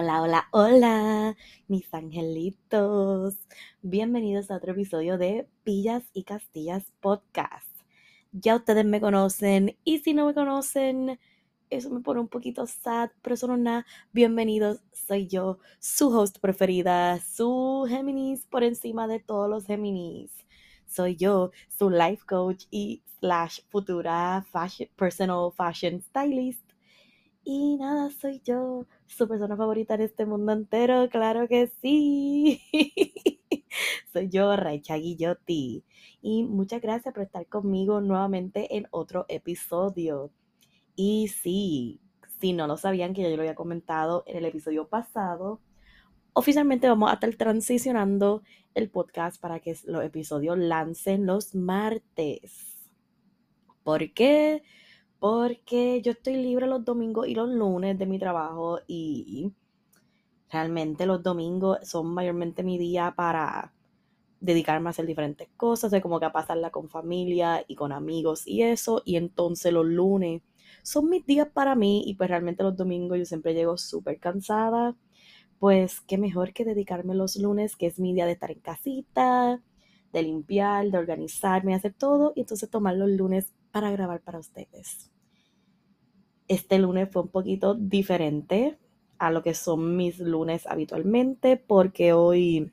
Hola, hola, hola, mis angelitos. Bienvenidos a otro episodio de Villas y Castillas Podcast. Ya ustedes me conocen y si no me conocen, eso me pone un poquito sad, pero eso no nada. Bienvenidos, soy yo, su host preferida, su Géminis por encima de todos los Géminis. Soy yo, su life coach y slash futura fashion, personal fashion stylist y nada, soy yo, su persona favorita en este mundo entero, claro que sí. soy yo, Raicha Guillotti. Y muchas gracias por estar conmigo nuevamente en otro episodio. Y sí, si no lo sabían, que ya yo lo había comentado en el episodio pasado, oficialmente vamos a estar transicionando el podcast para que los episodios lancen los martes. ¿Por qué? Porque yo estoy libre los domingos y los lunes de mi trabajo y realmente los domingos son mayormente mi día para dedicarme a hacer diferentes cosas, de como que a pasarla con familia y con amigos y eso, y entonces los lunes son mis días para mí y pues realmente los domingos yo siempre llego súper cansada, pues qué mejor que dedicarme los lunes, que es mi día de estar en casita, de limpiar, de organizarme, hacer todo, y entonces tomar los lunes para grabar para ustedes. Este lunes fue un poquito diferente a lo que son mis lunes habitualmente porque hoy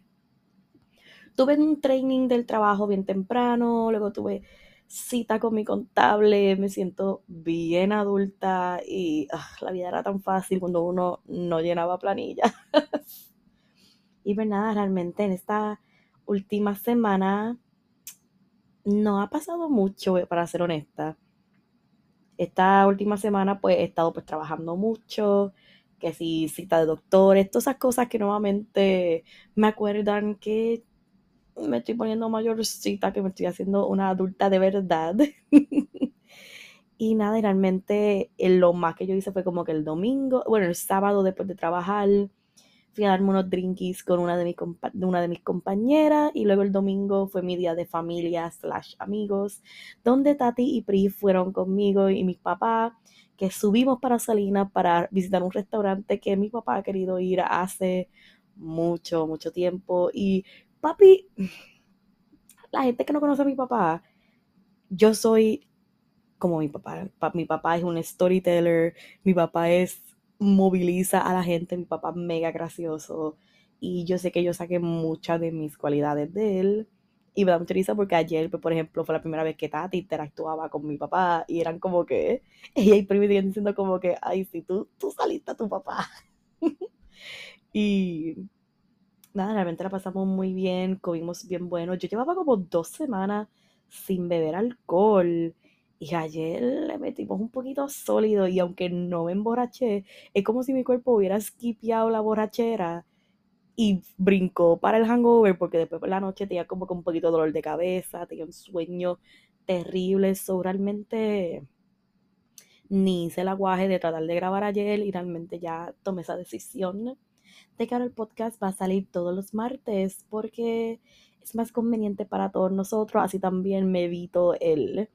tuve un training del trabajo bien temprano, luego tuve cita con mi contable, me siento bien adulta y ah, la vida era tan fácil cuando uno no llenaba planilla. y pues nada, realmente en esta última semana no ha pasado mucho, para ser honesta. Esta última semana pues he estado pues trabajando mucho, que si cita de doctores, todas esas cosas que nuevamente me acuerdan que me estoy poniendo mayorcita, que me estoy haciendo una adulta de verdad. y nada, realmente eh, lo más que yo hice fue como que el domingo, bueno, el sábado después de trabajar, fui a darme unos drinkies con una de, mis compañeras y luego el domingo fue mi día de familia slash amigos, donde Tati y Pri fueron conmigo y mis papás, que subimos para Salinas para visitar un restaurante que mi papá ha querido ir hace mucho, mucho tiempo. Y papi, la gente que no conoce a mi papá, yo soy como mi papá. Mi papá es un storyteller, mi papá es moviliza a la gente, mi papá mega gracioso y yo sé que yo saqué muchas de mis cualidades de él y me da mucha risa porque ayer, pues, por ejemplo, fue la primera vez que Tati interactuaba con mi papá y eran como que ella y Primi diciendo como que, ay, sí, tú, tú saliste a tu papá. y nada, realmente la pasamos muy bien, comimos bien bueno. Yo llevaba como dos semanas sin beber alcohol y ayer le metimos un poquito sólido y aunque no me emborraché, es como si mi cuerpo hubiera skipeado la borrachera y brincó para el hangover porque después por la noche tenía como que un poquito de dolor de cabeza, tenía un sueño terrible, eso realmente ni hice el aguaje de tratar de grabar ayer y realmente ya tomé esa decisión de que ahora el podcast va a salir todos los martes porque es más conveniente para todos nosotros, así también me evito el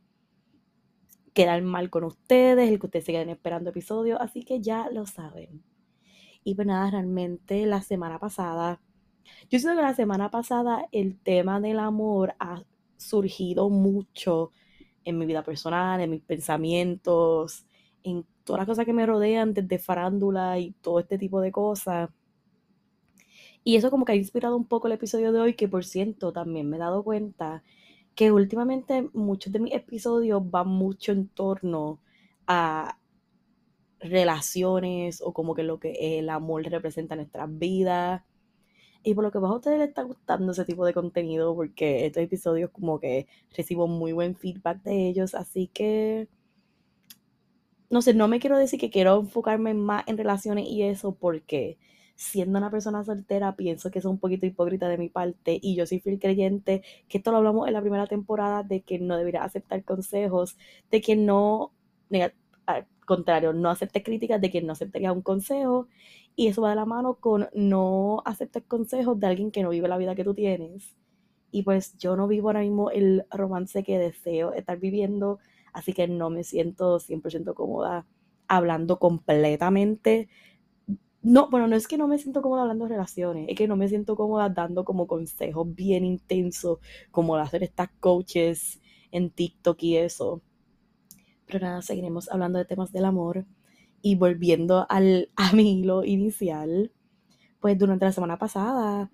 quedar mal con ustedes, el que ustedes se queden esperando episodios, así que ya lo saben. Y pues nada, realmente la semana pasada, yo siento que la semana pasada el tema del amor ha surgido mucho en mi vida personal, en mis pensamientos, en todas las cosas que me rodean, desde farándula y todo este tipo de cosas. Y eso como que ha inspirado un poco el episodio de hoy, que por cierto también me he dado cuenta que últimamente muchos de mis episodios van mucho en torno a relaciones o como que lo que el amor representa en nuestras vidas. Y por lo que a ustedes les está gustando ese tipo de contenido, porque estos episodios como que recibo muy buen feedback de ellos, así que no sé, no me quiero decir que quiero enfocarme más en relaciones y eso porque siendo una persona soltera pienso que es un poquito hipócrita de mi parte y yo soy fiel creyente, que esto lo hablamos en la primera temporada, de que no debería aceptar consejos, de que no, al contrario, no aceptes críticas, de que no aceptaría un consejo y eso va de la mano con no aceptar consejos de alguien que no vive la vida que tú tienes. Y pues yo no vivo ahora mismo el romance que deseo estar viviendo así que no me siento 100% cómoda hablando completamente. No, bueno, no es que no me siento cómoda hablando de relaciones, es que no me siento cómoda dando como consejos bien intensos, como hacer estas coaches en TikTok y eso. Pero nada, seguiremos hablando de temas del amor. Y volviendo al, a mi hilo inicial, pues durante la semana pasada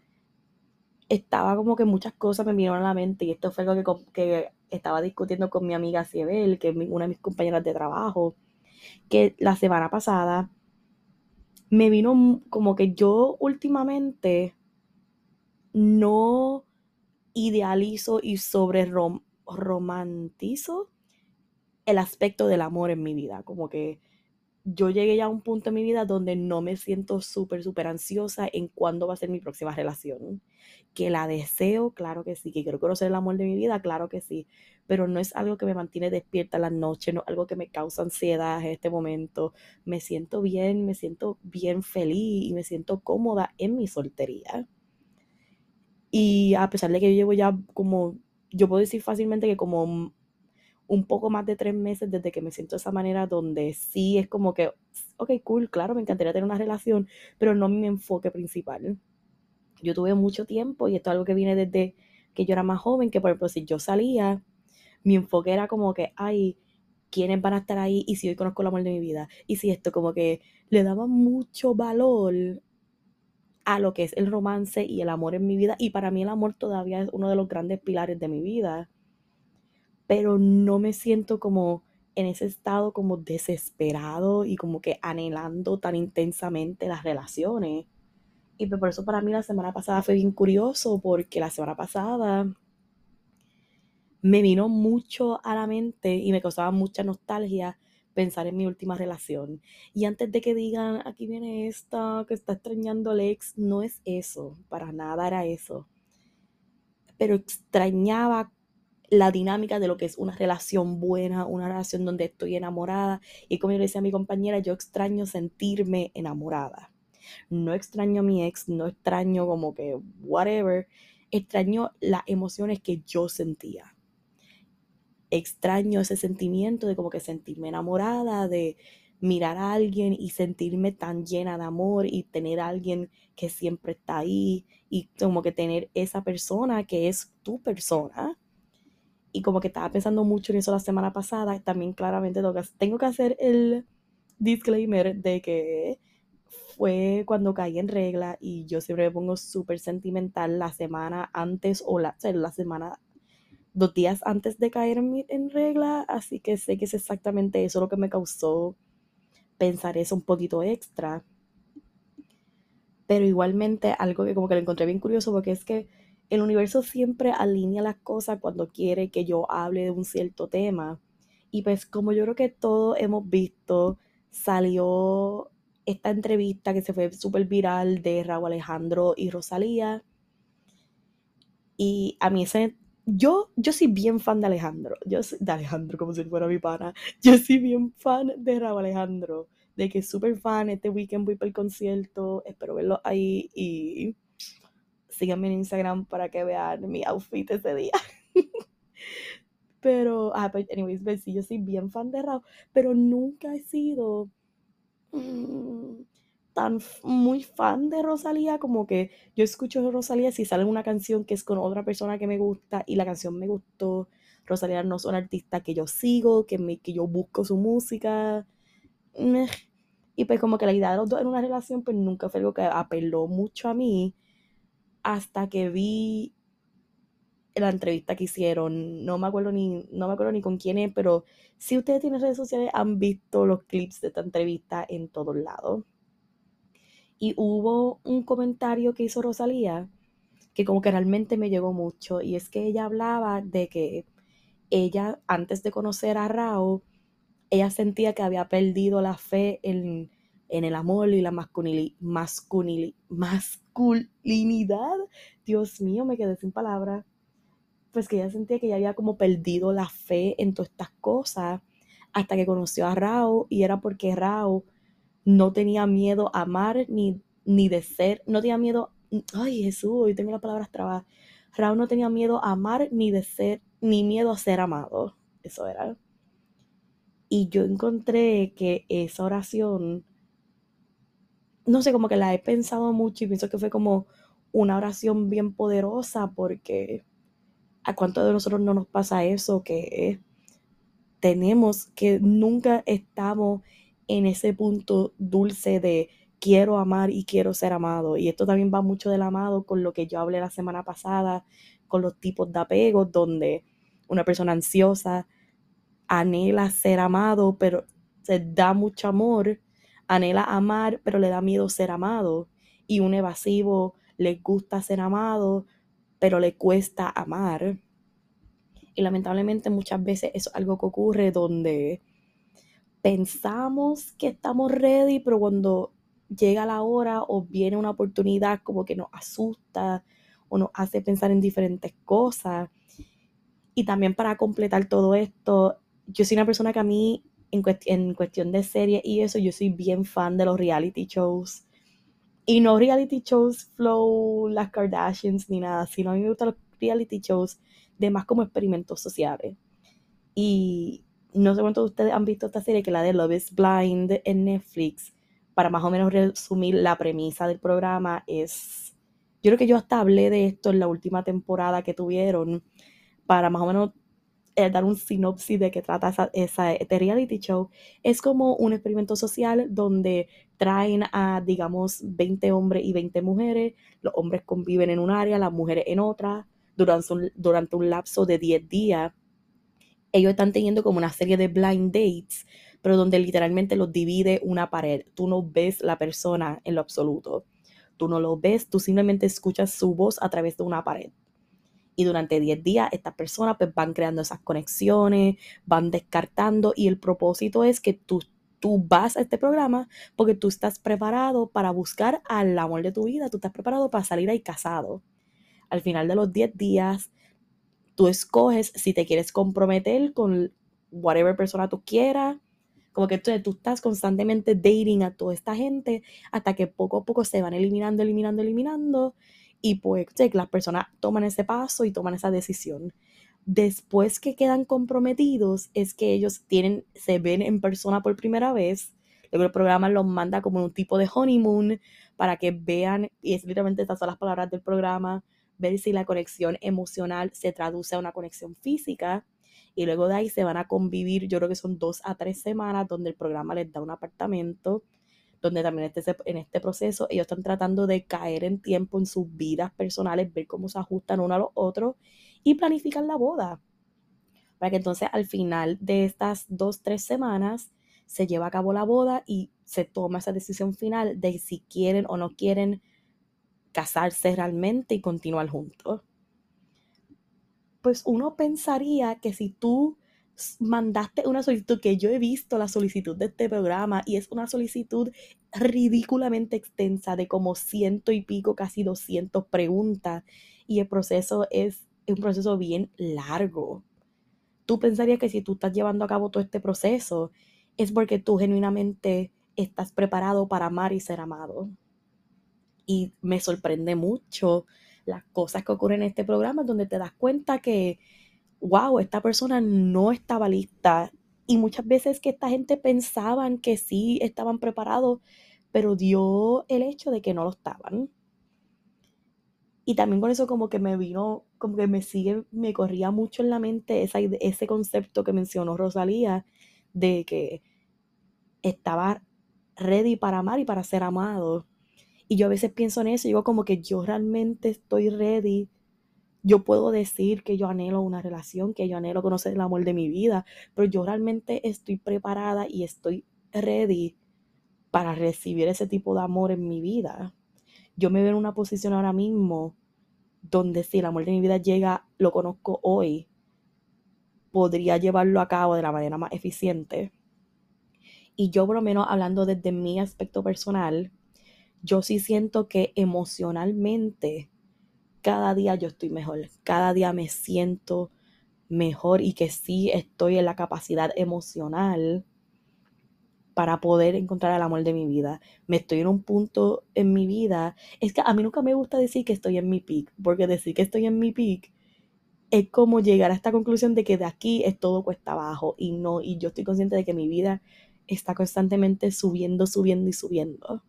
estaba como que muchas cosas me vinieron a la mente y esto fue algo que, que estaba discutiendo con mi amiga Ciebel, que es una de mis compañeras de trabajo, que la semana pasada me vino como que yo últimamente no idealizo y sobre romantizo el aspecto del amor en mi vida, como que yo llegué ya a un punto en mi vida donde no me siento súper, súper ansiosa en cuándo va a ser mi próxima relación. Que la deseo, claro que sí. Que quiero conocer el amor de mi vida, claro que sí. Pero no es algo que me mantiene despierta la noche, no es algo que me causa ansiedad en este momento. Me siento bien, me siento bien feliz y me siento cómoda en mi soltería. Y a pesar de que yo llevo ya como, yo puedo decir fácilmente que como un poco más de tres meses desde que me siento de esa manera donde sí es como que, ok, cool, claro, me encantaría tener una relación, pero no mi enfoque principal. Yo tuve mucho tiempo y esto es algo que viene desde que yo era más joven, que por ejemplo si yo salía, mi enfoque era como que, ay, ¿quiénes van a estar ahí? Y si hoy conozco el amor de mi vida. Y si esto como que le daba mucho valor a lo que es el romance y el amor en mi vida. Y para mí el amor todavía es uno de los grandes pilares de mi vida pero no me siento como en ese estado como desesperado y como que anhelando tan intensamente las relaciones. Y pues por eso para mí la semana pasada fue bien curioso porque la semana pasada me vino mucho a la mente y me causaba mucha nostalgia pensar en mi última relación. Y antes de que digan, aquí viene esta que está extrañando al ex, no es eso, para nada era eso. Pero extrañaba la dinámica de lo que es una relación buena, una relación donde estoy enamorada. Y como yo le decía a mi compañera, yo extraño sentirme enamorada. No extraño a mi ex, no extraño como que whatever, extraño las emociones que yo sentía. Extraño ese sentimiento de como que sentirme enamorada, de mirar a alguien y sentirme tan llena de amor y tener a alguien que siempre está ahí y como que tener esa persona que es tu persona. Y como que estaba pensando mucho en eso la semana pasada, también claramente tengo que, hacer el disclaimer de que fue cuando caí en regla y yo siempre me pongo súper sentimental la semana antes o la, la semana, dos días antes de caer en, regla, así que sé que es exactamente eso lo que me causó pensar eso un poquito extra. Pero igualmente algo que como que lo encontré bien curioso porque es que el universo siempre alinea las cosas cuando quiere que yo hable de un cierto tema. Y pues como yo creo que todos hemos visto, salió esta entrevista que se fue súper viral de Raúl Alejandro y Rosalía. Y a mí ese, yo, yo soy bien fan de Alejandro. Yo soy, de Alejandro como si fuera mi pana. Yo soy bien fan de Raúl Alejandro. De que súper fan. Este weekend voy para el concierto. Espero verlo ahí y síganme en Instagram para que vean mi outfit ese día. pero, ah, pues, anyways, pues sí, yo soy bien fan de Raúl, pero nunca he sido mm, tan muy fan de Rosalía como que yo escucho Rosalía si sale una canción que es con otra persona que me gusta y la canción me gustó. Rosalía no es una artista que yo sigo, que, me, que yo busco su música. Y pues como que la idea de los dos en una relación pues nunca fue algo que apeló mucho a mí hasta que vi la entrevista que hicieron. No me acuerdo ni, no me acuerdo ni con quién es, pero si ustedes tienen redes sociales han visto los clips de esta entrevista en todos lados. Y hubo un comentario que hizo Rosalía que como que realmente me llegó mucho y es que ella hablaba de que ella antes de conocer a Rao ella sentía que había perdido la fe en, el amor y la masculinidad. Dios mío, me quedé sin palabras. Pues que ella sentía que ella había como perdido la fe en todas estas cosas hasta que conoció a Rao y era porque Rao no tenía miedo a amar ni, ni de ser, no tenía miedo, ay Jesús, hoy tengo las palabras trabadas. Rao no tenía miedo a amar ni de ser, ni miedo a ser amado. Eso era. Y yo encontré que esa oración, no sé, como que la he pensado mucho y pienso que fue como una oración bien poderosa porque a cuánto de nosotros no nos pasa eso, que tenemos que nunca estamos en ese punto dulce de quiero amar y quiero ser amado. Y esto también va mucho del amado con lo que yo hablé la semana pasada, con los tipos de apegos, donde una persona ansiosa anhela ser amado, pero se da mucho amor, anhela amar, pero le da miedo ser amado. Y un evasivo le gusta ser amado, pero le cuesta amar. Y lamentablemente muchas veces eso es algo que ocurre donde pensamos que estamos ready, pero cuando llega la hora o viene una oportunidad como que nos asusta o nos hace pensar en diferentes cosas. Y también para completar todo esto, yo soy una persona que a mí, en, en cuestión de serie y eso, yo soy bien fan de los reality shows. Y no reality shows flow, las Kardashians ni nada, sino a mí me gustan los reality shows de más como experimentos sociales. Y no sé cuántos de ustedes han visto esta serie, que la de Love is Blind en Netflix. Para más o menos resumir la premisa del programa es, yo creo que yo hasta hablé de esto en la última temporada que tuvieron, para más o menos eh, dar un sinopsis de qué trata esa, esa, este reality show, es como un experimento social donde traen a, digamos, 20 hombres y 20 mujeres. Los hombres conviven en un área, las mujeres en otra, durante un, durante un lapso de 10 días. Ellos están teniendo como una serie de blind dates, pero donde literalmente los divide una pared. Tú no ves la persona en lo absoluto. Tú no lo ves, tú simplemente escuchas su voz a través de una pared. Y durante 10 días estas personas pues, van creando esas conexiones, van descartando y el propósito es que tú, tú vas a este programa porque tú estás preparado para buscar al amor de tu vida, tú estás preparado para salir ahí casado. Al final de los 10 días, tú escoges si te quieres comprometer con whatever persona tú quieras. Como que tú, tú estás constantemente dating a toda esta gente hasta que poco a poco se van eliminando, eliminando, eliminando y pues las personas toman ese paso y toman esa decisión. Después que quedan comprometidos es que ellos tienen, se ven en persona por primera vez. Luego el programa los manda como un tipo de honeymoon para que vean, y es literalmente estas son las palabras del programa, ver si la conexión emocional se traduce a una conexión física. Y luego de ahí se van a convivir, yo creo que son dos a tres semanas donde el programa les da un apartamento donde también este, en este proceso ellos están tratando de caer en tiempo en sus vidas personales, ver cómo se ajustan uno a los otros y planificar la boda. Para que entonces al final de estas dos, tres semanas se lleva a cabo la boda y se toma esa decisión final de si quieren o no quieren casarse realmente y continuar juntos. Pues uno pensaría que si tú mandaste una solicitud que yo he visto la solicitud de este programa y es una solicitud ridículamente extensa de como ciento y pico, casi 200 preguntas y el proceso es un proceso bien largo. Tú pensarías que si tú estás llevando a cabo todo este proceso es porque tú genuinamente estás preparado para amar y ser amado. Y me sorprende mucho las cosas que ocurren en este programa donde te das cuenta que wow, esta persona no estaba lista. Y muchas veces que esta gente pensaban que sí estaban preparados, pero dio el hecho de que no lo estaban. Y también con eso como que me vino, como que me sigue, me corría mucho en la mente esa, ese concepto que mencionó Rosalía de que estaba ready para amar y para ser amado. Y yo a veces pienso en eso, digo como que yo realmente estoy ready yo puedo decir que yo anhelo una relación, que yo anhelo conocer el amor de mi vida, pero yo realmente estoy preparada y estoy ready para recibir ese tipo de amor en mi vida. Yo me veo en una posición ahora mismo donde si el amor de mi vida llega, lo conozco hoy, podría llevarlo a cabo de la manera más eficiente. Y yo por lo menos hablando desde mi aspecto personal, yo sí siento que emocionalmente cada día yo estoy mejor, cada día me siento mejor y que sí estoy en la capacidad emocional para poder encontrar el amor de mi vida. Me estoy en un punto en mi vida. Es que a mí nunca me gusta decir que estoy en mi peak, porque decir que estoy en mi peak es como llegar a esta conclusión de que de aquí es todo cuesta abajo y no, y yo estoy consciente de que mi vida está constantemente subiendo, subiendo y subiendo.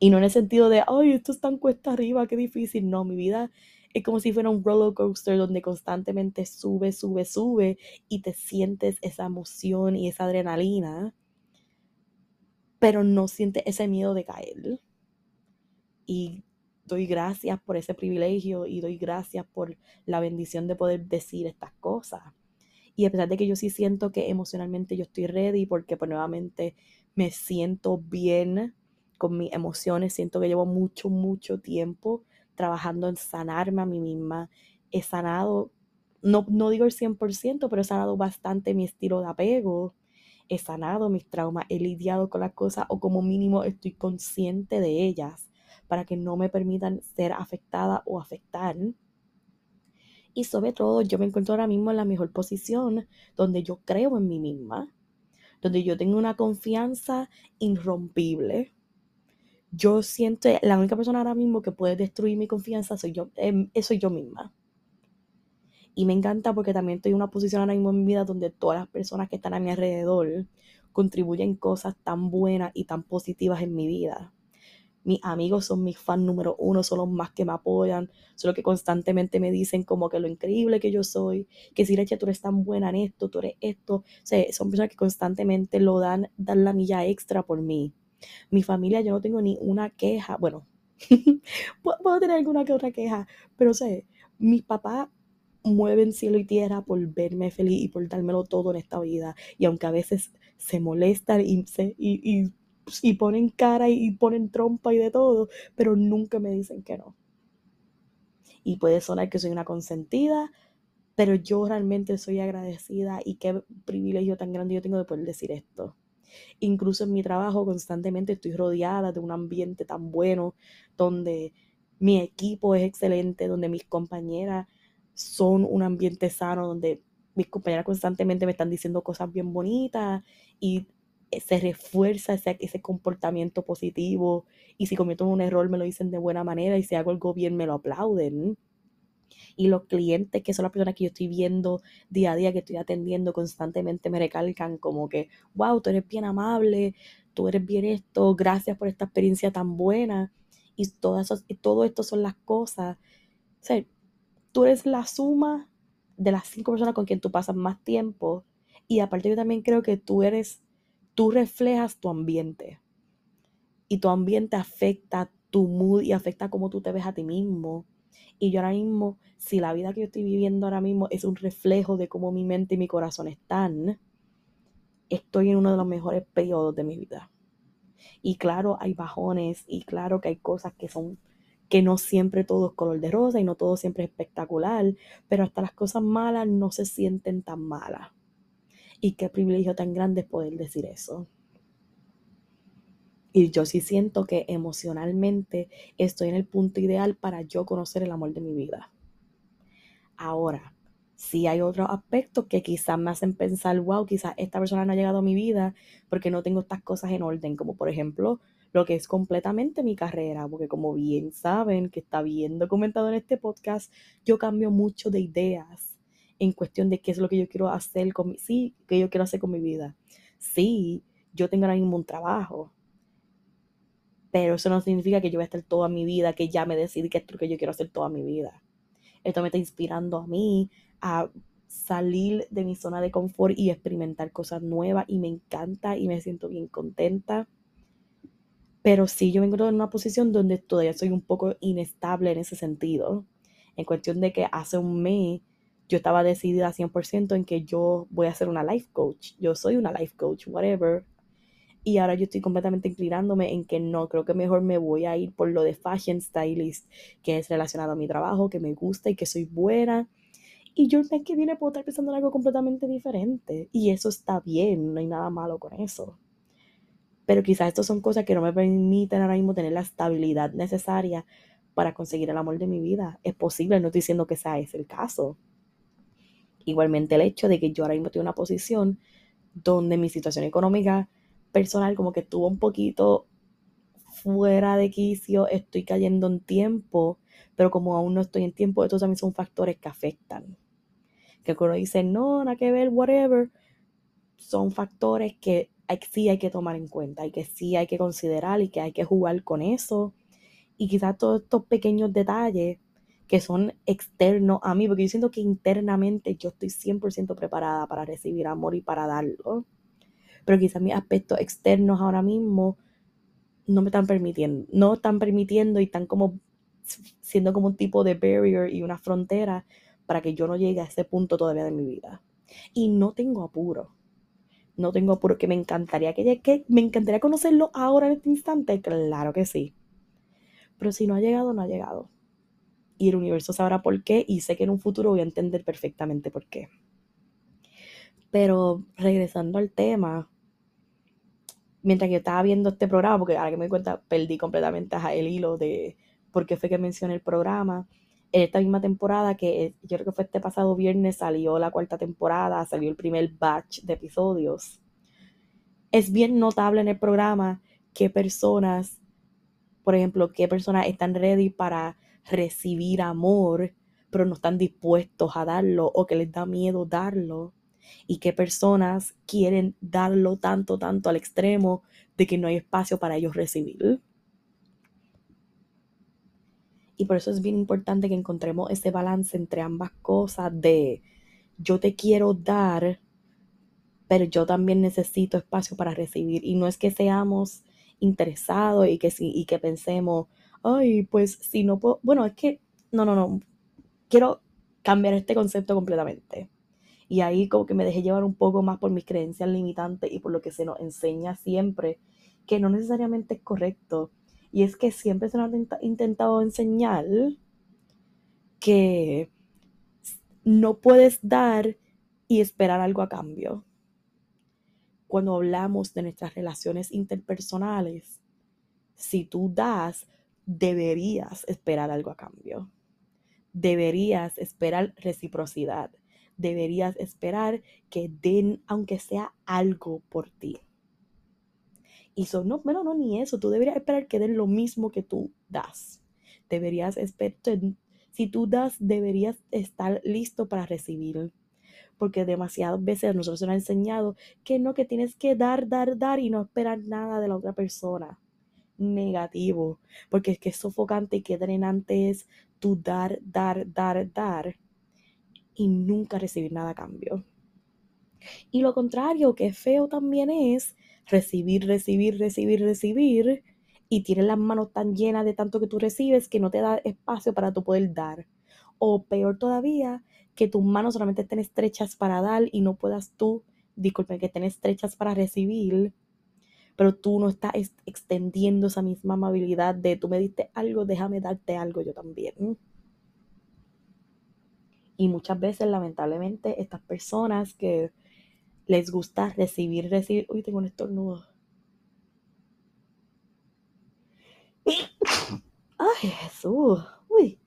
Y no en el sentido de, ay, esto es tan cuesta arriba, qué difícil. No, mi vida es como si fuera un roller coaster donde constantemente sube, sube, sube y te sientes esa emoción y esa adrenalina pero no siente ese miedo de caer. Y doy gracias por ese privilegio y doy gracias por la bendición de poder decir estas cosas. Y a pesar de que yo sí siento que emocionalmente yo estoy ready porque pues nuevamente me siento bien con mis emociones, siento que llevo mucho, mucho tiempo trabajando en sanarme a mí misma. He sanado, no, no digo el 100%, pero he sanado bastante mi estilo de apego he sanado mis traumas, he lidiado con las cosas o como mínimo estoy consciente de ellas para que no me permitan ser afectada o afectar. Y sobre todo yo me encuentro ahora mismo en la mejor posición donde yo creo en mí misma, donde yo tengo una confianza irrompible. Yo siento, la única persona ahora mismo que puede destruir mi confianza soy yo, eh, soy yo misma. Y me encanta porque también estoy en una posición ahora mismo en mi vida donde todas las personas que están a mi alrededor contribuyen cosas tan buenas y tan positivas en mi vida. Mis amigos son mis fans número uno, son los más que me apoyan, son los que constantemente me dicen como que lo increíble que yo soy, que si Leche, tú eres tan buena en esto, tú eres esto. O sea, son personas que constantemente lo dan, dan la milla extra por mí. Mi familia, yo no tengo ni una queja. Bueno, puedo tener alguna que otra queja, pero sé, mis papás mueven cielo y tierra por verme feliz y por dármelo todo en esta vida. Y aunque a veces se molestan y, y, y, ponen cara y ponen trompa y de todo, pero nunca me dicen que no. Y puede sonar que soy una consentida, pero yo realmente soy agradecida y qué privilegio tan grande yo tengo de poder decir esto. Incluso en mi trabajo constantemente estoy rodeada de un ambiente tan bueno, donde mi equipo es excelente, donde mis compañeras son un ambiente sano donde mis compañeras constantemente me están diciendo cosas bien bonitas y se refuerza ese, ese comportamiento positivo y si cometo un error me lo dicen de buena manera y si hago algo bien me lo aplauden. Y los clientes, que son las personas que yo estoy viendo día a día, que estoy atendiendo constantemente, me recalcan como que, wow, tú eres bien amable, tú eres bien esto, gracias por esta experiencia tan buena. Y todo, eso, y todo esto son las cosas. O sea, tú eres la suma de las cinco personas con quien tú pasas más tiempo. Y aparte yo también creo que tú eres, tú reflejas tu ambiente. Y tu ambiente afecta tu mood y afecta cómo tú te ves a ti mismo. Y yo ahora mismo, si la vida que yo estoy viviendo ahora mismo es un reflejo de cómo mi mente y mi corazón están, estoy en uno de los mejores periodos de mi vida. Y claro, hay bajones y claro que hay cosas que son que no siempre todo es color de rosa y no todo siempre es espectacular, pero hasta las cosas malas no se sienten tan malas. Y qué privilegio tan grande es poder decir eso. Y yo sí siento que emocionalmente estoy en el punto ideal para yo conocer el amor de mi vida. Ahora, si hay otros aspectos que quizás me hacen pensar, wow, quizás esta persona no ha llegado a mi vida porque no tengo estas cosas en orden, como por ejemplo lo que es completamente mi carrera, porque como bien saben, que está bien documentado en este podcast, yo cambio mucho de ideas en cuestión de qué es lo que yo quiero hacer con mi, sí, qué yo quiero hacer con mi vida. Sí, yo tengo ahora mismo un trabajo, pero eso no significa que yo voy a estar toda mi vida, que ya me decidí que es lo que yo quiero hacer toda mi vida. Esto me está inspirando a mí a salir de mi zona de confort y experimentar cosas nuevas y me encanta y me siento bien contenta. Pero sí, yo me encuentro en una posición donde todavía soy un poco inestable en ese sentido. En cuestión de que hace un mes yo estaba decidida 100% en que yo voy a ser una life coach. Yo soy una life coach, whatever. Y ahora yo estoy completamente inclinándome en que no, creo que mejor me voy a ir por lo de fashion stylist, que es relacionado a mi trabajo, que me gusta y que soy buena. Y yo el mes que viene puedo estar pensando en algo completamente diferente. Y eso está bien, no hay nada malo con eso. Pero quizás estas son cosas que no me permiten ahora mismo tener la estabilidad necesaria para conseguir el amor de mi vida. Es posible, no estoy diciendo que sea ese el caso. Igualmente el hecho de que yo ahora mismo estoy en una posición donde mi situación económica personal como que estuvo un poquito fuera de quicio, estoy cayendo en tiempo, pero como aún no estoy en tiempo, estos también son factores que afectan. Que uno dice, no, nada que ver, whatever, son factores que sí hay que tomar en cuenta y que sí hay que considerar y que hay que jugar con eso. Y quizás todos estos pequeños detalles que son externos a mí, porque yo siento que internamente yo estoy 100% preparada para recibir amor y para darlo. Pero quizás mis aspectos externos ahora mismo no me están permitiendo, no están permitiendo y están como siendo como un tipo de barrier y una frontera para que yo no llegue a ese punto todavía de mi vida. Y no tengo apuro. No tengo apuro, que me encantaría que llegue, me encantaría conocerlo ahora en este instante, claro que sí. Pero si no ha llegado, no ha llegado. Y el universo sabrá por qué y sé que en un futuro voy a entender perfectamente por qué. Pero regresando al tema, mientras yo estaba viendo este programa, porque ahora que me doy cuenta, perdí completamente el hilo de por qué fue que mencioné el programa. En esta misma temporada, que yo creo que fue este pasado viernes, salió la cuarta temporada, salió el primer batch de episodios. Es bien notable en el programa qué personas, por ejemplo, qué personas están ready para recibir amor, pero no están dispuestos a darlo o que les da miedo darlo y qué personas quieren darlo tanto, tanto al extremo de que no hay espacio para ellos recibir. Y por eso es bien importante que encontremos ese balance entre ambas cosas de yo te quiero dar, pero yo también necesito espacio para recibir. Y no es que seamos interesados y que, y que pensemos, ay, pues si no puedo, bueno, es que, no, no, no, quiero cambiar este concepto completamente. Y ahí como que me dejé llevar un poco más por mis creencias limitantes y por lo que se nos enseña siempre, que no necesariamente es correcto. Y es que siempre se nos ha intentado enseñar que no puedes dar y esperar algo a cambio. Cuando hablamos de nuestras relaciones interpersonales, si tú das, deberías esperar algo a cambio. Deberías esperar reciprocidad deberías esperar que den, aunque sea algo por ti. Y son, no, bueno, no, ni eso, tú deberías esperar que den lo mismo que tú das. Deberías esperar, si tú das, deberías estar listo para recibir. Porque demasiadas veces nosotros nos han enseñado que no, que tienes que dar, dar, dar y no esperar nada de la otra persona. Negativo. Porque es que es sofocante y que drenante es tu dar, dar, dar, dar y nunca recibir nada a cambio. Y lo contrario, que es feo también es recibir, recibir, recibir, recibir y tienes las manos tan llenas de tanto que tú recibes que no te da espacio para tú poder dar. O peor todavía, que tus manos solamente estén estrechas para dar y no puedas tú, disculpen, que estén estrechas para recibir, pero tú no estás extendiendo esa misma amabilidad de tú me diste algo, déjame darte algo yo también. Y muchas veces, lamentablemente, estas personas que les gusta recibir, recibir. Uy, tengo un estornudo. Ay, Jesús. Uy.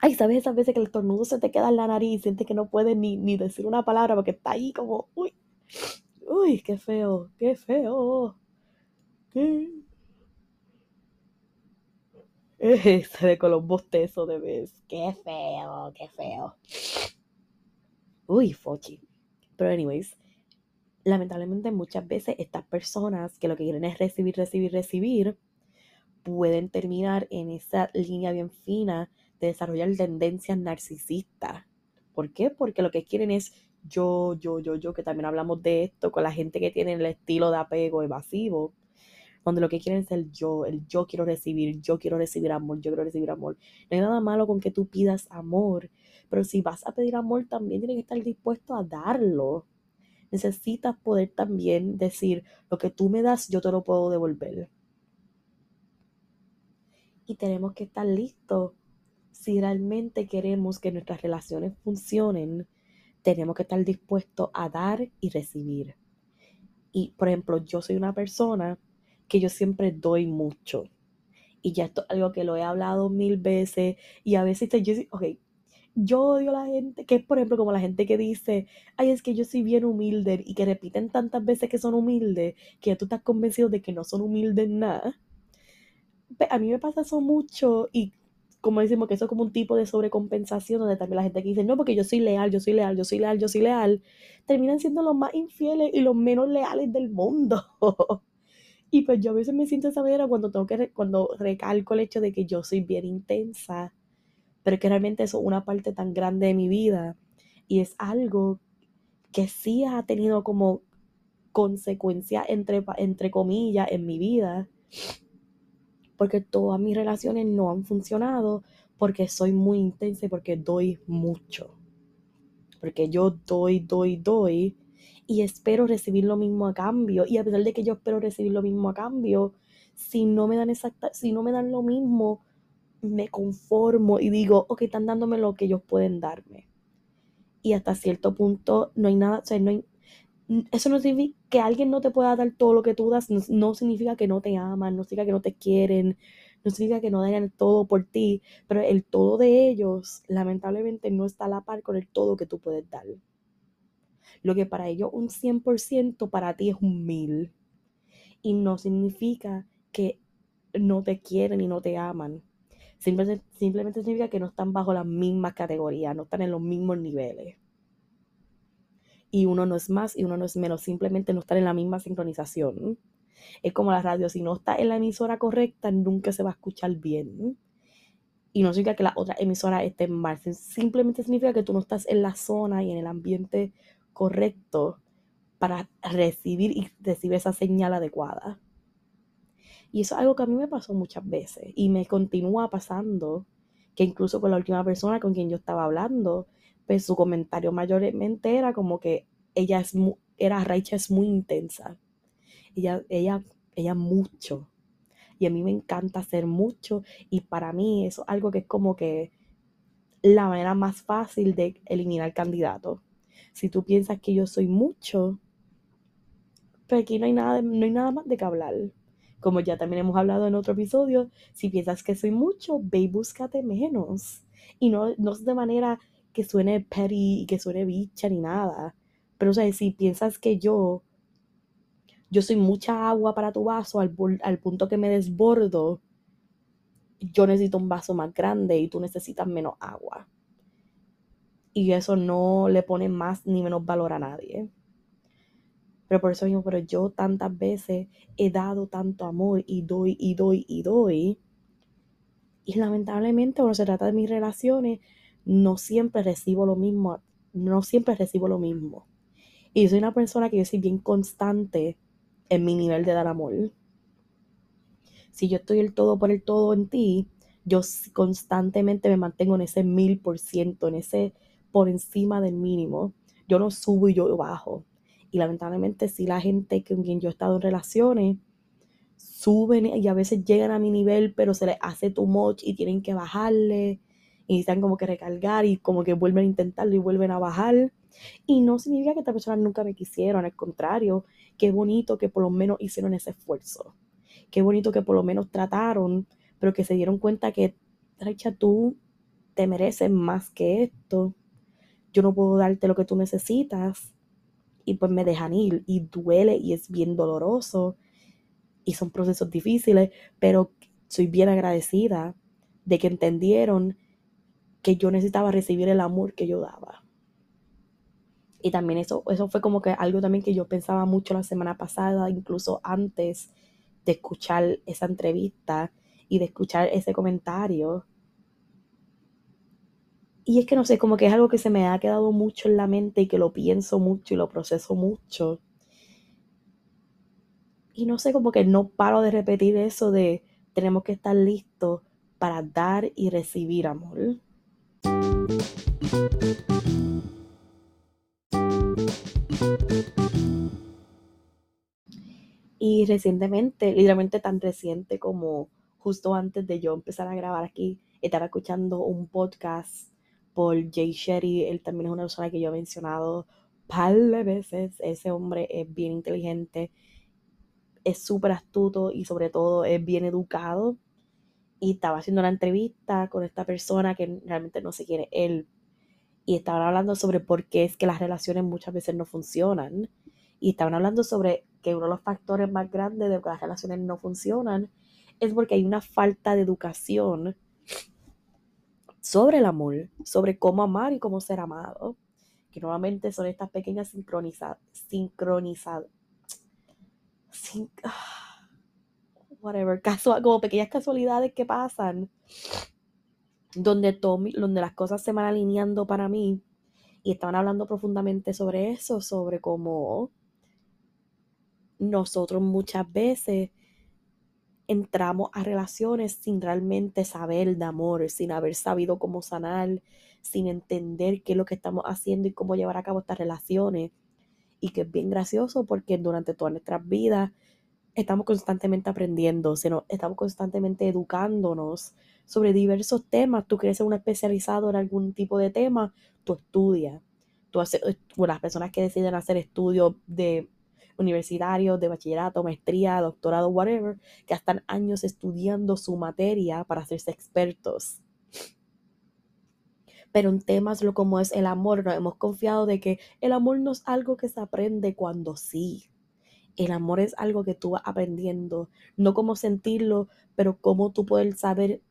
Ay, ¿sabes esas veces que el estornudo se te queda en la nariz y sientes que no puedes ni, ni decir una palabra porque está ahí como, uy, uy, qué feo, qué feo. ¿Qué? Se ve con los bostezos de vez. Qué feo, qué feo. Uy, fochi. Pero anyways, lamentablemente muchas veces estas personas que lo que quieren es recibir, recibir, recibir, pueden terminar en esa línea bien fina de desarrollar tendencias narcisistas. ¿Por qué? Porque lo que quieren es yo, yo, yo, yo, que también hablamos de esto con la gente que tiene el estilo de apego evasivo donde lo que quieren es el yo, el yo quiero recibir, yo quiero recibir amor, yo quiero recibir amor. No hay nada malo con que tú pidas amor, pero si vas a pedir amor también tienes que estar dispuesto a darlo. Necesitas poder también decir, lo que tú me das, yo te lo puedo devolver. Y tenemos que estar listos. Si realmente queremos que nuestras relaciones funcionen, tenemos que estar dispuestos a dar y recibir. Y, por ejemplo, yo soy una persona que yo siempre doy mucho. Y ya esto es algo que lo he hablado mil veces. Y a veces yo, ok, yo odio a la gente, que es por ejemplo como la gente que dice, ay, es que yo soy bien humilde y que repiten tantas veces que son humildes, que ya tú estás convencido de que no son humildes nada. A mí me pasa eso mucho y como decimos que eso es como un tipo de sobrecompensación donde también la gente que dice, no, porque yo soy leal, yo soy leal, yo soy leal, yo soy leal, terminan siendo los más infieles y los menos leales del mundo. y pues yo a veces me siento de esa manera cuando tengo que, cuando recalco el hecho de que yo soy bien intensa, pero que realmente eso es una parte tan grande de mi vida y es algo que sí ha tenido como consecuencia entre, entre comillas en mi vida porque todas mis relaciones no han funcionado porque soy muy intensa y porque doy mucho. Porque yo doy, doy, doy y espero recibir lo mismo a cambio. Y a pesar de que yo espero recibir lo mismo a cambio, si no me dan exacta, si no me dan lo mismo, me conformo y digo, ok, están dándome lo que ellos pueden darme. Y hasta cierto punto no hay nada, o sea, no eso no significa que alguien no te pueda dar todo lo que tú das, no, significa que no te aman, no significa que no te quieren, no significa que no den todo por ti, pero el todo de ellos lamentablemente no está a la par con el todo que tú puedes dar. Lo que para ellos un 100% para ti es un mil. Y no significa que no te quieren y no te aman. Simplemente, simplemente significa que no están bajo las mismas categorías, no están en los mismos niveles y uno no es más y uno no es menos, simplemente no estar en la misma sincronización. Es como la radio, si no está en la emisora correcta, nunca se va a escuchar bien. Y no significa que la otra emisora esté mal, simplemente significa que tú no estás en la zona y en el ambiente correcto para recibir y recibir esa señal adecuada. Y eso es algo que a mí me pasó muchas veces y me continúa pasando, que incluso con la última persona con quien yo estaba hablando, pues su comentario mayormente era como que ella es era Raicha es muy intensa. Ella, ella, ella mucho. Y a mí me encanta hacer mucho. Y para mí eso es algo que es como que la manera más fácil de eliminar candidato. Si tú piensas que yo soy mucho, pues aquí no hay nada, no hay nada más de que hablar. Como ya también hemos hablado en otro episodio, si piensas que soy mucho, ve y búscate menos. Y no, no es de manera que suene petty y que suene bicha ni nada. Pero, o sea, si piensas que yo, yo soy mucha agua para tu vaso al, al punto que me desbordo, yo necesito un vaso más grande y tú necesitas menos agua. Y eso no le pone más ni menos valor a nadie. Pero por eso mismo, pero yo tantas veces he dado tanto amor y doy y doy y doy. Y lamentablemente cuando se trata de mis relaciones, no siempre recibo lo mismo, no siempre recibo lo mismo. Y soy una persona que yo soy bien constante en mi nivel de dar amor. Si yo estoy el todo por el todo en ti, yo constantemente me mantengo en ese mil por ciento, en ese por encima del mínimo. Yo no subo y yo bajo. Y lamentablemente si la gente con quien yo he estado en relaciones suben y a veces llegan a mi nivel, pero se les hace too much y tienen que bajarle y están como que recargar y como que vuelven a intentarlo y vuelven a bajar. Y no significa que esta persona nunca me quisieron, al contrario, qué bonito que por lo menos hicieron ese esfuerzo. Qué bonito que por lo menos trataron, pero que se dieron cuenta que, Raicha, tú te mereces más que esto. Yo no puedo darte lo que tú necesitas. Y pues me dejan ir y duele y es bien doloroso. Y son procesos difíciles, pero soy bien agradecida de que entendieron que yo necesitaba recibir el amor que yo daba. Y también eso, eso fue como que algo también que yo pensaba mucho la semana pasada, incluso antes de escuchar esa entrevista y de escuchar ese comentario. Y es que no sé, como que es algo que se me ha quedado mucho en la mente y que lo pienso mucho y lo proceso mucho. Y no sé, como que no paro de repetir eso de tenemos que estar listos para dar y recibir amor. Y recientemente, literalmente tan reciente como justo antes de yo empezar a grabar aquí, estaba escuchando un podcast por Jay Sherry. Él también es una persona que yo he mencionado par de veces. Ese hombre es bien inteligente, es súper astuto y sobre todo es bien educado. Y estaba haciendo una entrevista con esta persona que realmente no sé quién es él. Y estaban hablando sobre por qué es que las relaciones muchas veces no funcionan. Y estaban hablando sobre que uno de los factores más grandes de que las relaciones no funcionan es porque hay una falta de educación sobre el amor, sobre cómo amar y cómo ser amado. Que nuevamente son estas pequeñas sincronizadas, sincronizadas, sin, whatever, como pequeñas casualidades que pasan, donde, donde las cosas se van alineando para mí. Y estaban hablando profundamente sobre eso, sobre cómo nosotros muchas veces entramos a relaciones sin realmente saber de amor, sin haber sabido cómo sanar, sin entender qué es lo que estamos haciendo y cómo llevar a cabo estas relaciones. Y que es bien gracioso porque durante todas nuestras vidas estamos constantemente aprendiendo, estamos constantemente educándonos sobre diversos temas. Tú quieres ser un especializado en algún tipo de tema, tú estudias. Tú haces, las personas que deciden hacer estudios de universitarios, de bachillerato, maestría, doctorado, whatever, que están años estudiando su materia para hacerse expertos. Pero en temas como es el amor, nos hemos confiado de que el amor no es algo que se aprende cuando sí. El amor es algo que tú vas aprendiendo, no cómo sentirlo, pero cómo tú puedes saber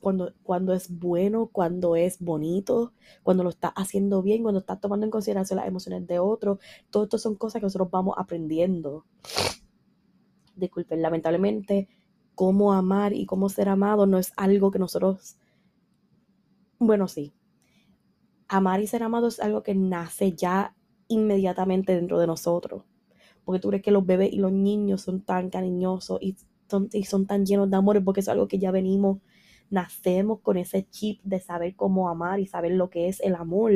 cuando, cuando es bueno, cuando es bonito, cuando lo estás haciendo bien, cuando estás tomando en consideración las emociones de otro. Todo esto son cosas que nosotros vamos aprendiendo. Disculpen, lamentablemente, cómo amar y cómo ser amado no es algo que nosotros, bueno, sí. Amar y ser amado es algo que nace ya inmediatamente dentro de nosotros. Porque tú crees que los bebés y los niños son tan cariñosos y son, y son tan llenos de amor porque es algo que ya venimos nacemos con ese chip de saber cómo amar y saber lo que es el amor.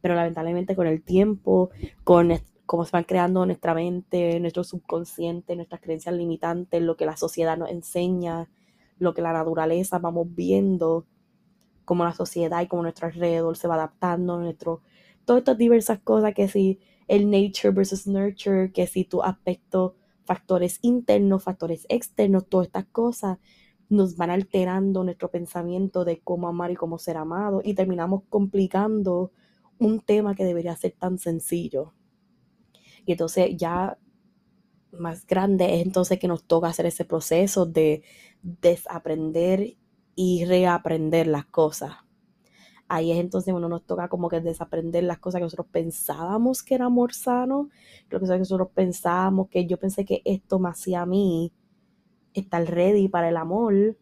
Pero lamentablemente con el tiempo, con cómo se van creando nuestra mente, nuestro subconsciente, nuestras creencias limitantes, lo que la sociedad nos enseña, lo que la naturaleza vamos viendo, cómo la sociedad y cómo nuestro alrededor se va adaptando, nuestro, todas estas diversas cosas que si el nature versus nurture, que si tu aspecto, factores internos, factores externos, todas estas cosas nos van alterando nuestro pensamiento de cómo amar y cómo ser amado y terminamos complicando un tema que debería ser tan sencillo. Y entonces ya más grande es entonces que nos toca hacer ese proceso de desaprender y reaprender las cosas. Ahí es entonces uno nos toca como que desaprender las cosas que nosotros pensábamos que era amor sano, lo que nosotros pensábamos que yo pensé que esto me hacía a mí, estar ready para el amor.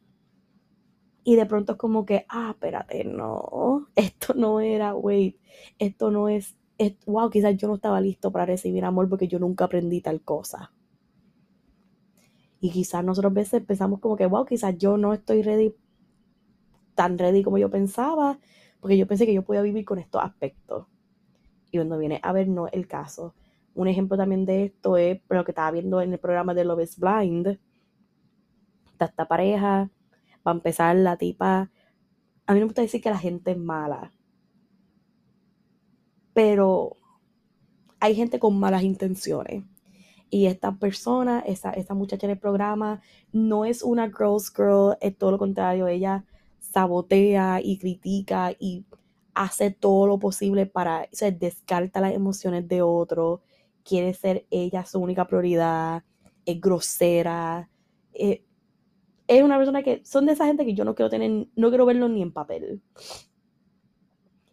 Y de pronto es como que, ah, espérate, no, esto no era, wait, esto no es, wow, quizás yo no estaba listo para recibir amor porque yo nunca aprendí tal cosa. Y quizás nosotros a veces pensamos como que, wow, quizás yo no estoy ready, tan ready como yo pensaba, porque yo pensé que yo podía vivir con estos aspectos. Y cuando viene a ver, no el caso. Un ejemplo también de esto es lo que estaba viendo en el programa de Love is Blind, esta pareja, va a empezar la tipa, a mí no me gusta decir que la gente es mala, pero hay gente con malas intenciones. Y esta persona, esta, esta muchacha en el programa, no es una girl's girl, es todo lo contrario, ella sabotea y critica y hace todo lo posible para, o descarta las emociones de otro, quiere ser ella su única prioridad, es grosera, eh, es una persona que son de esa gente que yo no quiero tener, no quiero verlo ni en papel.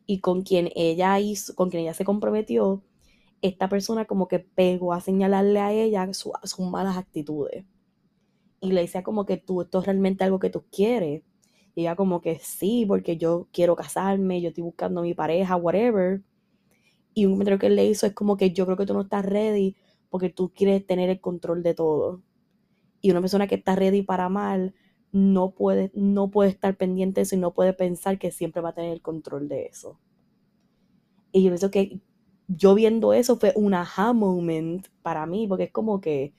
Y con quien ella hizo, con quien ella se comprometió, esta persona como que pegó a señalarle a ella sus malas actitudes. Y le decía como que tú, esto es realmente algo que tú quieres. Y ella como que sí, porque yo quiero casarme, yo estoy buscando a mi pareja, whatever. Y un comentario que él le hizo es como que yo creo que tú no estás ready porque tú quieres tener el control de todo. Y una persona que está ready para amar no puede, no puede estar pendiente de eso y no puede pensar que siempre va a tener el control de eso. Y yo pienso que yo viendo eso fue un aha moment para mí, porque es como que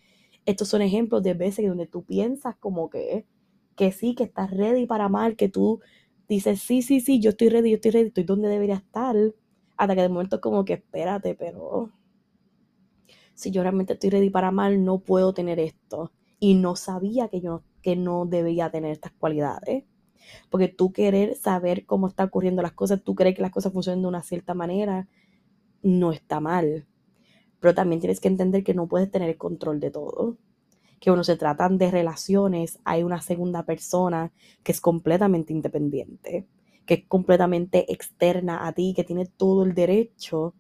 estos son ejemplos de veces donde tú piensas como que, que sí, que estás ready para amar, que tú dices, sí, sí, sí, yo estoy ready, yo estoy ready, estoy donde debería estar, Hasta que de momento es como que espérate, pero si yo realmente estoy ready para amar, no puedo tener esto. Y no sabía que yo que no debía tener estas cualidades. Porque tú querer saber cómo están ocurriendo las cosas, tú crees que las cosas funcionan de una cierta manera, no está mal. Pero también tienes que entender que no puedes tener el control de todo. Que cuando se tratan de relaciones, hay una segunda persona que es completamente independiente, que es completamente externa a ti, que tiene todo el derecho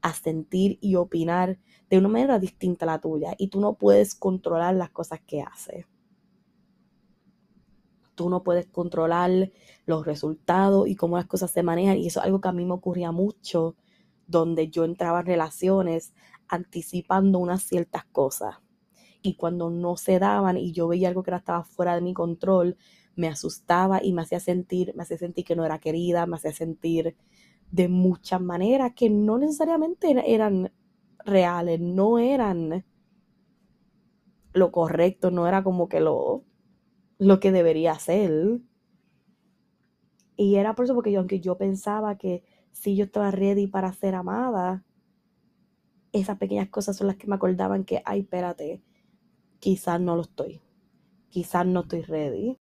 a sentir y opinar de una manera distinta a la tuya. Y tú no puedes controlar las cosas que hace. Tú no puedes controlar los resultados y cómo las cosas se manejan. Y eso es algo que a mí me ocurría mucho, donde yo entraba en relaciones anticipando unas ciertas cosas. Y cuando no se daban y yo veía algo que estaba fuera de mi control, me asustaba y me hacía sentir, me hacía sentir que no era querida, me hacía sentir de muchas maneras que no necesariamente eran reales, no eran lo correcto, no era como que lo, lo que debería ser. Y era por eso porque yo, aunque yo pensaba que si yo estaba ready para ser amada, esas pequeñas cosas son las que me acordaban que, ay, espérate, quizás no lo estoy, quizás no estoy ready.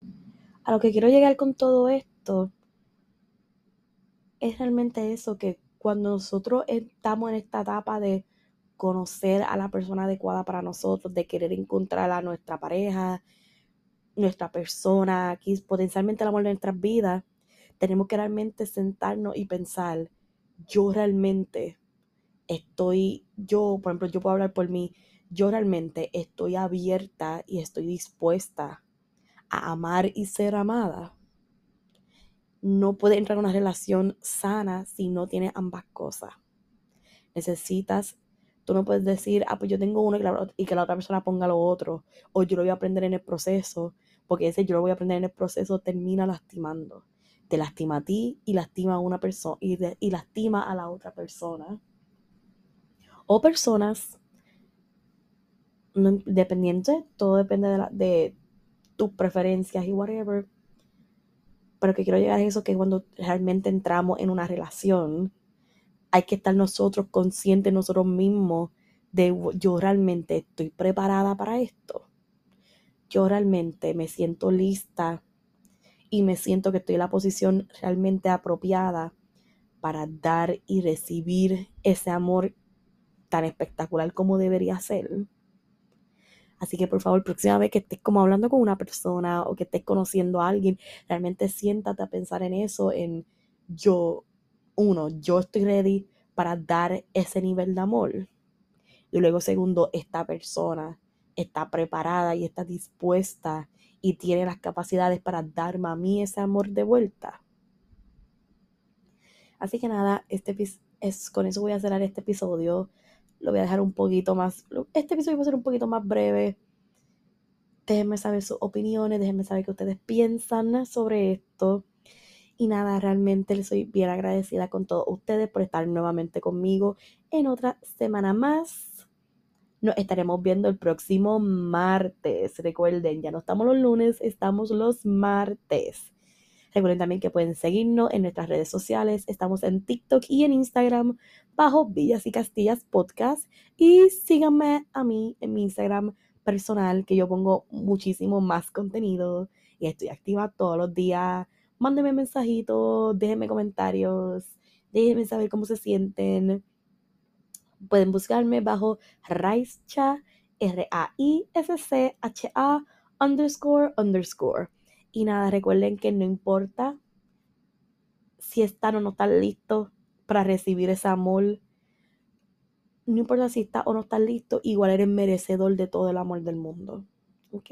A lo que quiero llegar con todo esto es realmente eso, que cuando nosotros estamos en esta etapa de conocer a la persona adecuada para nosotros, de querer encontrar a nuestra pareja, nuestra persona, potencialmente el amor de nuestras vidas, tenemos que realmente sentarnos y pensar, yo realmente estoy, yo, por ejemplo, yo puedo hablar por mí, yo realmente estoy abierta y estoy dispuesta a amar y ser amada. No puede entrar en una relación sana si no tiene ambas cosas. Necesitas, tú no puedes decir, ah, pues yo tengo uno y, que la otra persona ponga lo otro, o yo lo voy a aprender en el proceso, porque ese yo lo voy a aprender en el proceso termina lastimando. Te lastima a ti y lastima a una persona y, y lastima a la otra persona. O personas no, todo depende de, de tus preferencias y whatever. Pero que quiero llegar a eso, que cuando realmente entramos en una relación, hay que estar nosotros conscientes nosotros mismos de yo realmente estoy preparada para esto. Yo realmente me siento lista y me siento que estoy en la posición realmente apropiada para dar y recibir ese amor tan espectacular como debería ser. Así que por favor, próxima vez que estés como hablando con una persona o que estés conociendo a alguien, realmente siéntate a pensar en eso, en yo, uno, yo estoy ready para dar ese nivel de amor. Y luego, segundo, esta persona está preparada y está dispuesta y tiene las capacidades para darme a mí ese amor de vuelta. Así que nada, este es, con eso voy a cerrar este episodio lo voy a dejar un poquito más, este episodio va a ser un poquito más breve. Déjenme saber sus opiniones, déjenme saber qué ustedes piensan sobre esto. Y nada, realmente les soy bien agradecida con todos ustedes por estar nuevamente conmigo en otra semana más. Nos estaremos viendo el próximo martes. Recuerden, ya no estamos los lunes, estamos los martes. Recuerden también que pueden seguirnos en nuestras redes sociales. Estamos en TikTok y en Instagram bajo Villas y Castillas Podcast. Y síganme a mí en mi Instagram personal, que yo pongo muchísimo más contenido y estoy activa todos los días. Mándenme mensajitos, déjenme comentarios, déjenme saber cómo se sienten. Pueden buscarme bajo Raischa, R-A-I-S-C-H-A underscore underscore. Y nada, recuerden que no importa si están o no están listos para recibir ese amor. No importa si estás o no estás listo, igual eres merecedor de todo el amor del mundo. ¿Ok?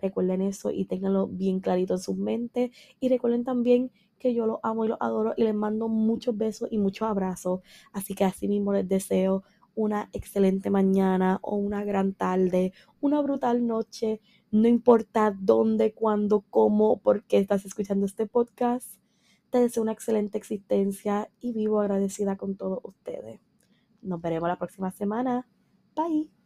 Recuerden eso y ténganlo bien clarito en sus mentes. Y recuerden también que yo los amo y los adoro y les mando muchos besos y muchos abrazos. Así que así mismo les deseo una excelente mañana o una gran tarde, una brutal noche. No importa dónde, cuándo, cómo, por qué estás escuchando este podcast. Te deseo una excelente existencia y vivo agradecida con todos ustedes. Nos veremos la próxima semana. Bye.